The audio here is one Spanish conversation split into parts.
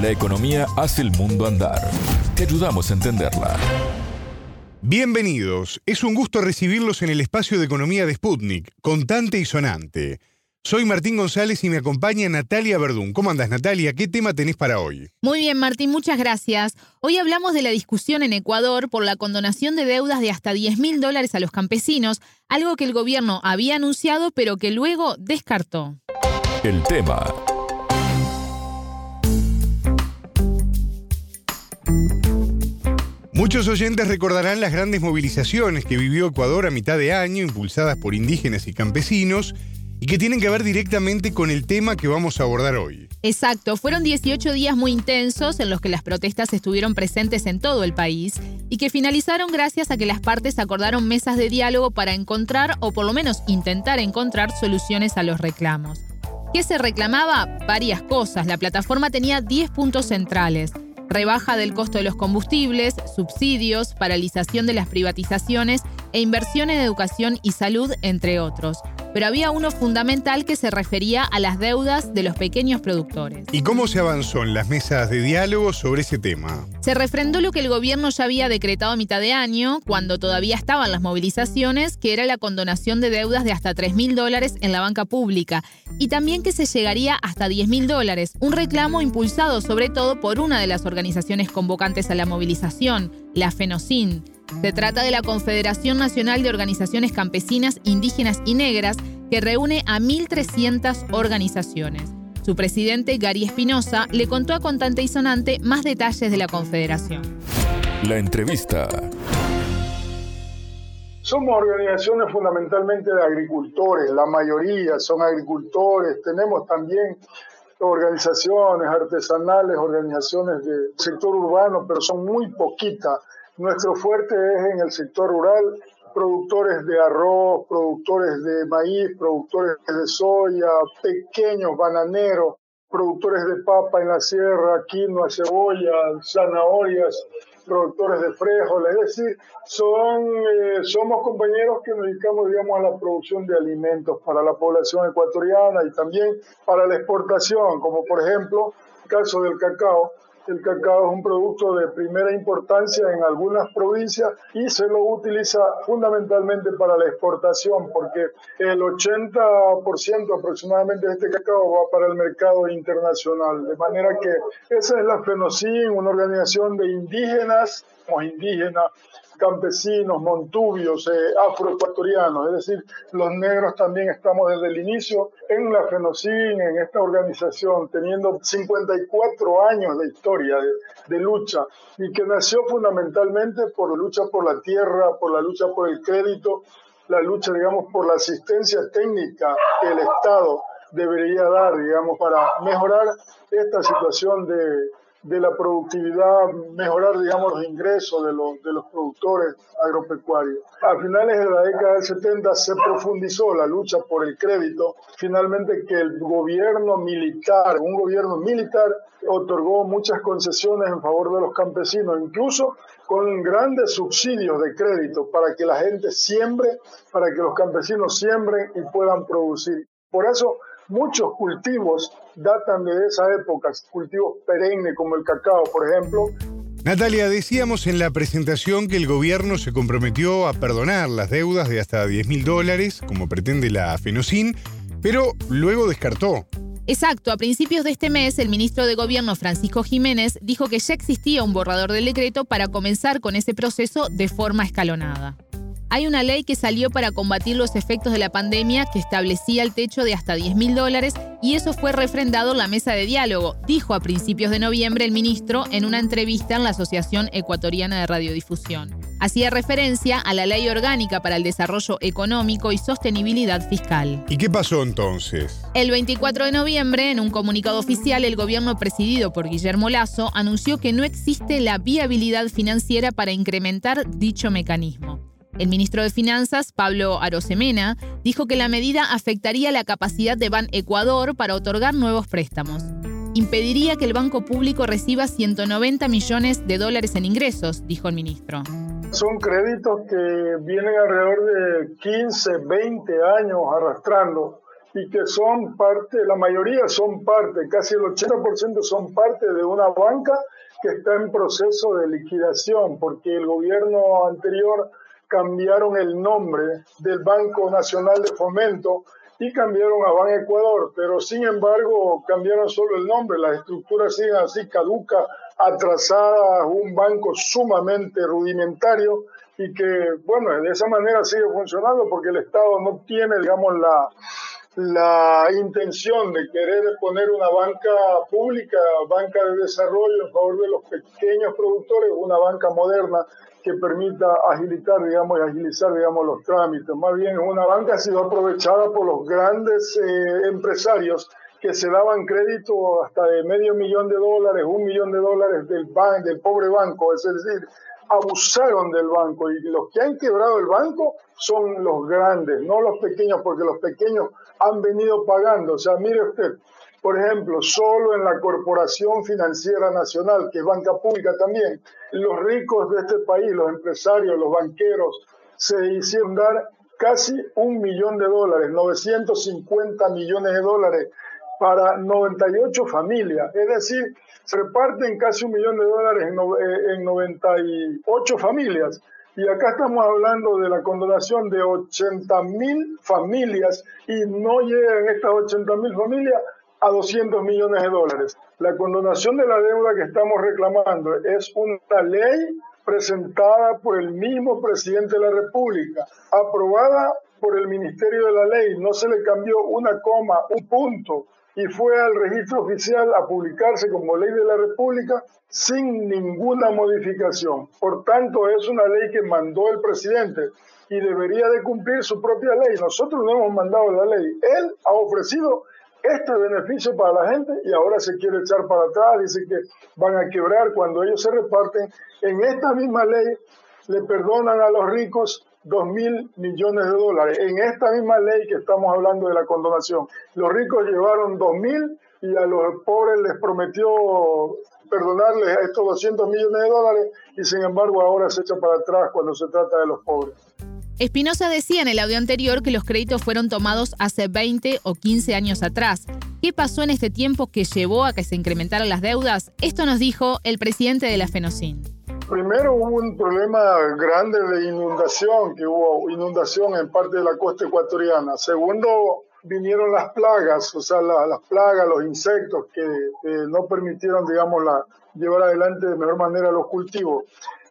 La economía hace el mundo andar. Te ayudamos a entenderla. Bienvenidos. Es un gusto recibirlos en el espacio de economía de Sputnik, contante y sonante. Soy Martín González y me acompaña Natalia Verdún. ¿Cómo andas, Natalia? ¿Qué tema tenés para hoy? Muy bien, Martín, muchas gracias. Hoy hablamos de la discusión en Ecuador por la condonación de deudas de hasta 10 mil dólares a los campesinos, algo que el gobierno había anunciado pero que luego descartó. El tema Muchos oyentes recordarán las grandes movilizaciones que vivió Ecuador a mitad de año, impulsadas por indígenas y campesinos, y que tienen que ver directamente con el tema que vamos a abordar hoy. Exacto, fueron 18 días muy intensos en los que las protestas estuvieron presentes en todo el país y que finalizaron gracias a que las partes acordaron mesas de diálogo para encontrar o por lo menos intentar encontrar soluciones a los reclamos. ¿Qué se reclamaba? Varias cosas. La plataforma tenía 10 puntos centrales rebaja del costo de los combustibles, subsidios, paralización de las privatizaciones e inversión en educación y salud, entre otros pero había uno fundamental que se refería a las deudas de los pequeños productores. ¿Y cómo se avanzó en las mesas de diálogo sobre ese tema? Se refrendó lo que el gobierno ya había decretado a mitad de año, cuando todavía estaban las movilizaciones, que era la condonación de deudas de hasta 3 mil dólares en la banca pública, y también que se llegaría hasta 10 mil dólares, un reclamo impulsado sobre todo por una de las organizaciones convocantes a la movilización, la FENOCIN. Se trata de la Confederación Nacional de Organizaciones Campesinas, Indígenas y Negras, que reúne a 1.300 organizaciones. Su presidente, Gary Espinosa, le contó a Contante y Sonante más detalles de la Confederación. La entrevista. Somos organizaciones fundamentalmente de agricultores, la mayoría son agricultores, tenemos también organizaciones artesanales, organizaciones del sector urbano, pero son muy poquitas nuestro fuerte es en el sector rural, productores de arroz, productores de maíz, productores de soya, pequeños bananeros, productores de papa en la sierra, quinoa, cebolla, zanahorias, productores de frijoles, es decir, son, eh, somos compañeros que nos dedicamos, digamos, a la producción de alimentos para la población ecuatoriana y también para la exportación, como por ejemplo el caso del cacao, el cacao es un producto de primera importancia en algunas provincias y se lo utiliza fundamentalmente para la exportación porque el 80% aproximadamente de este cacao va para el mercado internacional. De manera que esa es la FENOCIN, una organización de indígenas o indígenas campesinos, montubios, eh, afroecuatorianos, es decir, los negros también estamos desde el inicio en la FENOCIN, en esta organización, teniendo 54 años de historia, de, lucha, y que nació fundamentalmente por la lucha por la tierra, por la lucha por el crédito, la lucha, digamos, por la asistencia técnica que el Estado debería dar, digamos, para mejorar esta situación de, de la productividad, mejorar, digamos, los ingresos de los, de los productores agropecuarios. A finales de la década del 70 se profundizó la lucha por el crédito, finalmente que el gobierno militar, un gobierno militar, otorgó muchas concesiones en favor de los campesinos, incluso con grandes subsidios de crédito para que la gente siembre, para que los campesinos siembren y puedan producir. Por eso Muchos cultivos datan de esa época, cultivos perennes como el cacao, por ejemplo. Natalia, decíamos en la presentación que el gobierno se comprometió a perdonar las deudas de hasta 10 mil dólares, como pretende la FENOCIN, pero luego descartó. Exacto, a principios de este mes el ministro de Gobierno Francisco Jiménez dijo que ya existía un borrador del decreto para comenzar con ese proceso de forma escalonada. Hay una ley que salió para combatir los efectos de la pandemia que establecía el techo de hasta 10 mil dólares y eso fue refrendado en la mesa de diálogo, dijo a principios de noviembre el ministro en una entrevista en la Asociación Ecuatoriana de Radiodifusión. Hacía referencia a la Ley Orgánica para el Desarrollo Económico y Sostenibilidad Fiscal. ¿Y qué pasó entonces? El 24 de noviembre, en un comunicado oficial, el gobierno presidido por Guillermo Lazo anunció que no existe la viabilidad financiera para incrementar dicho mecanismo. El ministro de Finanzas, Pablo Arosemena, dijo que la medida afectaría la capacidad de Ban Ecuador para otorgar nuevos préstamos. Impediría que el Banco Público reciba 190 millones de dólares en ingresos, dijo el ministro. Son créditos que vienen alrededor de 15, 20 años arrastrando y que son parte, la mayoría son parte, casi el 80% son parte de una banca que está en proceso de liquidación, porque el gobierno anterior cambiaron el nombre del Banco Nacional de Fomento y cambiaron a Ban Ecuador, pero sin embargo cambiaron solo el nombre, las estructuras siguen así caduca, atrasadas, un banco sumamente rudimentario y que, bueno, de esa manera sigue funcionando porque el Estado no tiene, digamos, la, la intención de querer poner una banca pública, banca de desarrollo en favor de los pequeños productores, una banca moderna que permita agilitar, digamos, agilizar, digamos, los trámites. Más bien, una banca ha sido aprovechada por los grandes eh, empresarios que se daban crédito hasta de medio millón de dólares, un millón de dólares del, ban del pobre banco, es decir, abusaron del banco y los que han quebrado el banco son los grandes, no los pequeños, porque los pequeños han venido pagando. O sea, mire usted, por ejemplo, solo en la Corporación Financiera Nacional, que es banca pública también, los ricos de este país, los empresarios, los banqueros, se hicieron dar casi un millón de dólares, 950 millones de dólares para 98 familias. Es decir, se reparten casi un millón de dólares en, 98 eh, familias. Y acá estamos hablando de la condonación de 80 mil familias y no llegan estas 80 mil familias a 200 millones de dólares. La condonación de la deuda que estamos reclamando es una ley presentada por el mismo presidente de la República, aprobada por el Ministerio de la Ley, no se le cambió una coma, un punto, y fue al registro oficial a publicarse como ley de la República sin ninguna modificación. Por tanto, es una ley que mandó el presidente y debería de cumplir su propia ley. Nosotros no hemos mandado la ley. Él ha ofrecido este beneficio para la gente y ahora se quiere echar para atrás, dice que van a quebrar cuando ellos se reparten. En esta misma ley le perdonan a los ricos dos mil millones de dólares. En esta misma ley que estamos hablando de la condonación, los ricos llevaron dos mil y a los pobres les prometió perdonarles estos 200 millones de dólares y sin embargo ahora se echa para atrás cuando se trata de los pobres. Espinosa decía en el audio anterior que los créditos fueron tomados hace 20 o 15 años atrás. ¿Qué pasó en este tiempo que llevó a que se incrementaran las deudas? Esto nos dijo el presidente de la FENOCIN. Primero hubo un problema grande de inundación, que hubo inundación en parte de la costa ecuatoriana. Segundo, vinieron las plagas, o sea, las plagas, los insectos que no permitieron, digamos, la, llevar adelante de mejor manera los cultivos.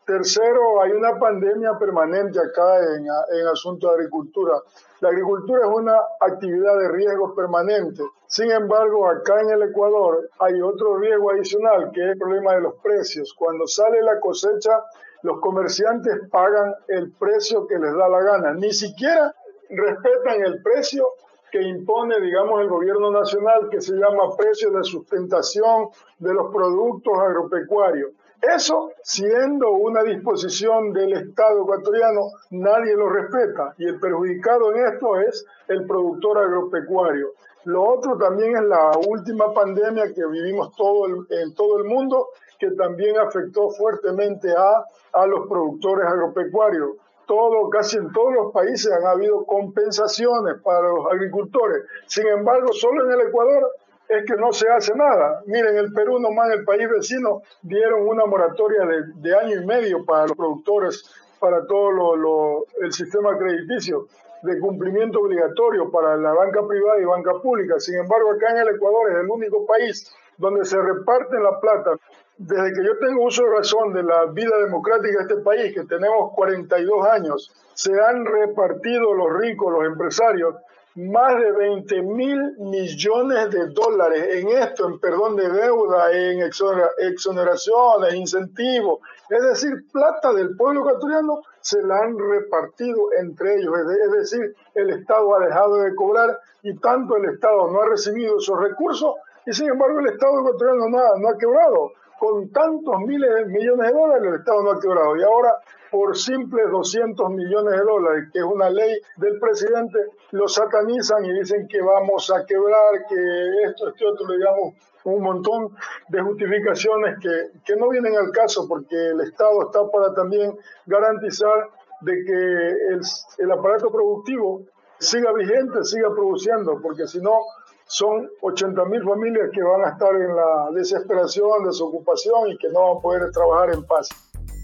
Tercero, hay una pandemia permanente acá en, en asunto de agricultura. La agricultura es una actividad de riesgo permanente. Sin embargo, acá en el Ecuador hay otro riesgo adicional, que es el problema de los precios. Cuando sale la cosecha, los comerciantes pagan el precio que les da la gana. Ni siquiera respetan el precio que impone, digamos, el gobierno nacional, que se llama precio de sustentación de los productos agropecuarios. Eso, siendo una disposición del Estado ecuatoriano, nadie lo respeta y el perjudicado en esto es el productor agropecuario. Lo otro también es la última pandemia que vivimos todo en todo el mundo, que también afectó fuertemente a, a los productores agropecuarios. Todo, casi en todos los países han habido compensaciones para los agricultores. Sin embargo, solo en el Ecuador es que no se hace nada. Miren, el Perú nomás, el país vecino, dieron una moratoria de, año y medio para los productores, para todo lo, el sistema crediticio, de cumplimiento obligatorio para la banca privada y banca pública. Sin embargo, acá en el Ecuador es el único país donde se reparten la plata. Desde que yo tengo uso de razón de la vida democrática de este país, que tenemos 42 años, se han repartido los ricos, los empresarios, más de 20 mil millones de dólares en esto, en perdón de deuda, en exoneraciones, incentivos, es decir, plata del pueblo ecuatoriano se la han repartido entre ellos, es decir, el Estado ha dejado de cobrar y tanto el Estado no ha recibido esos recursos y sin embargo el Estado ecuatoriano no ha, no ha quebrado con tantos miles de millones de dólares el Estado no ha quebrado. Y ahora, por simples 200 millones de dólares, que es una ley del presidente, lo satanizan y dicen que vamos a quebrar, que esto, este otro, digamos, un montón de justificaciones que, que no vienen al caso porque el Estado está para también garantizar de que el, el aparato productivo siga vigente, siga produciendo, porque si no, son 80.000 familias que van a estar en la desesperación, desocupación y que no van a poder trabajar en paz.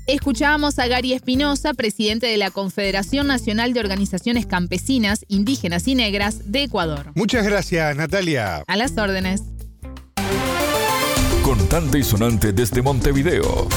Escuchábamos a Gary Espinosa, presidente de la Confederación Nacional de Organizaciones Campesinas, Indígenas y Negras de Ecuador. Muchas gracias, Natalia. A las órdenes. Contante y sonante desde Montevideo.